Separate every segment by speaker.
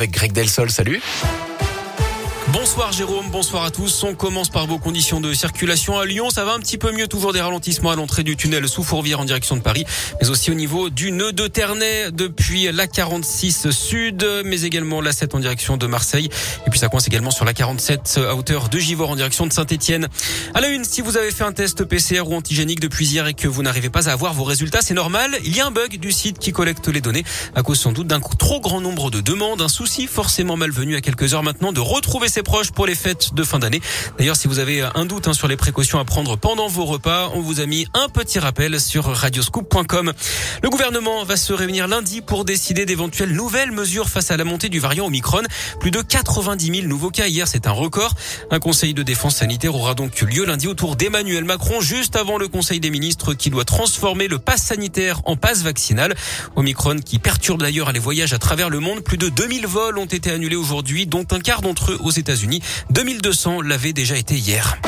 Speaker 1: Avec Greg Delsol, salut.
Speaker 2: Bonsoir Jérôme, bonsoir à tous. On commence par vos conditions de circulation à Lyon. Ça va un petit peu mieux, toujours des ralentissements à l'entrée du tunnel sous Fourvière en direction de Paris, mais aussi au niveau du nœud de Ternay depuis la 46 sud, mais également la 7 en direction de Marseille. Et puis ça coince également sur la 47 à hauteur de Givors en direction de Saint-Etienne. À la une, si vous avez fait un test PCR ou antigénique depuis hier et que vous n'arrivez pas à avoir vos résultats, c'est normal. Il y a un bug du site qui collecte les données à cause sans doute d'un trop grand nombre de demandes. Un souci forcément malvenu à quelques heures maintenant de retrouver ses proches pour les fêtes de fin d'année. D'ailleurs, si vous avez un doute hein, sur les précautions à prendre pendant vos repas, on vous a mis un petit rappel sur radioscoop.com. Le gouvernement va se réunir lundi pour décider d'éventuelles nouvelles mesures face à la montée du variant Omicron. Plus de 90 000 nouveaux cas hier, c'est un record. Un conseil de défense sanitaire aura donc lieu lundi autour d'Emmanuel Macron, juste avant le conseil des ministres qui doit transformer le pass sanitaire en passe vaccinal. Omicron qui perturbe d'ailleurs les voyages à travers le monde. Plus de 2000 vols ont été annulés aujourd'hui, dont un quart d'entre eux aux États-Unis. 2200 l'avaient déjà été hier.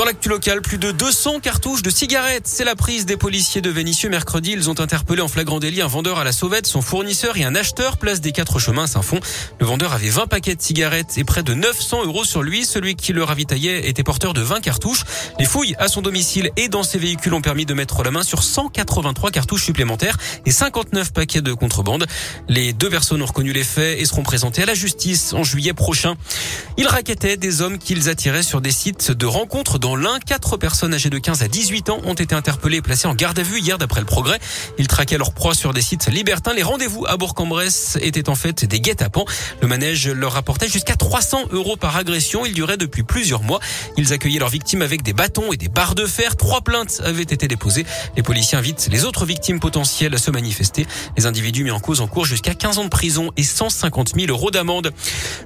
Speaker 2: Dans l'actu local, plus de 200 cartouches de cigarettes. C'est la prise des policiers de Vénissieux mercredi. Ils ont interpellé en flagrant délit un vendeur à la sauvette, son fournisseur et un acheteur place des quatre chemins Saint-Fond. Le vendeur avait 20 paquets de cigarettes et près de 900 euros sur lui. Celui qui le ravitaillait était porteur de 20 cartouches. Les fouilles à son domicile et dans ses véhicules ont permis de mettre la main sur 183 cartouches supplémentaires et 59 paquets de contrebande. Les deux personnes ont reconnu les faits et seront présentées à la justice en juillet prochain. Ils raquettaient des hommes qu'ils attiraient sur des sites de rencontres dans l'un, quatre personnes âgées de 15 à 18 ans ont été interpellées et placées en garde à vue hier d'après le progrès. Ils traquaient leur proie sur des sites libertins. Les rendez-vous à Bourg-en-Bresse étaient en fait des guet-apens. Le manège leur rapportait jusqu'à 300 euros par agression. Il durait depuis plusieurs mois. Ils accueillaient leurs victimes avec des bâtons et des barres de fer. Trois plaintes avaient été déposées. Les policiers invitent les autres victimes potentielles à se manifester. Les individus mis en cause en cours jusqu'à 15 ans de prison et 150 000 euros d'amende.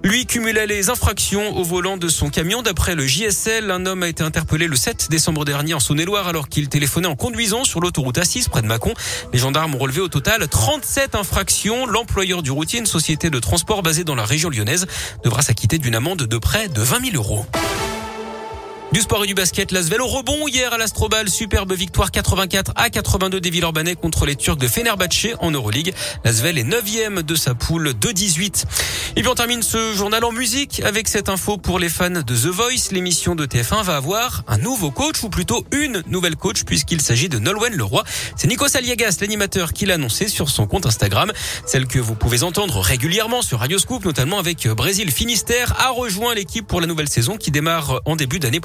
Speaker 2: Lui cumulait les infractions au volant de son camion. D'après le JSL, un homme a été interpellé le 7 décembre dernier en Saône-et-Loire alors qu'il téléphonait en conduisant sur l'autoroute A6 près de Mâcon. Les gendarmes ont relevé au total 37 infractions. L'employeur du routier, une société de transport basée dans la région lyonnaise, devra s'acquitter d'une amende de près de 20 000 euros. Du sport et du basket, l'Asvel au rebond hier à l'Astrobal. Superbe victoire 84 à 82 des Villeurbanais contre les Turcs de Fenerbahçe en Euroleague. L'Asvel est 9 de sa poule de 18. Et puis on termine ce journal en musique avec cette info pour les fans de The Voice. L'émission de TF1 va avoir un nouveau coach ou plutôt une nouvelle coach puisqu'il s'agit de Nolwenn Leroy. C'est Nico Saliegas, l'animateur, qui l'a annoncé sur son compte Instagram. Celle que vous pouvez entendre régulièrement sur Radio Scoop, notamment avec Brésil Finistère, a rejoint l'équipe pour la nouvelle saison qui démarre en début d'année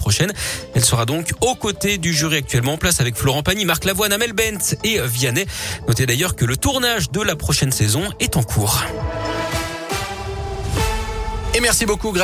Speaker 2: Elle sera donc aux côtés du jury actuellement en place avec Florent Pagny, Marc Lavoine, Amel Bent et Vianney. Notez d'ailleurs que le tournage de la prochaine saison est en cours.
Speaker 1: Et merci beaucoup Greg.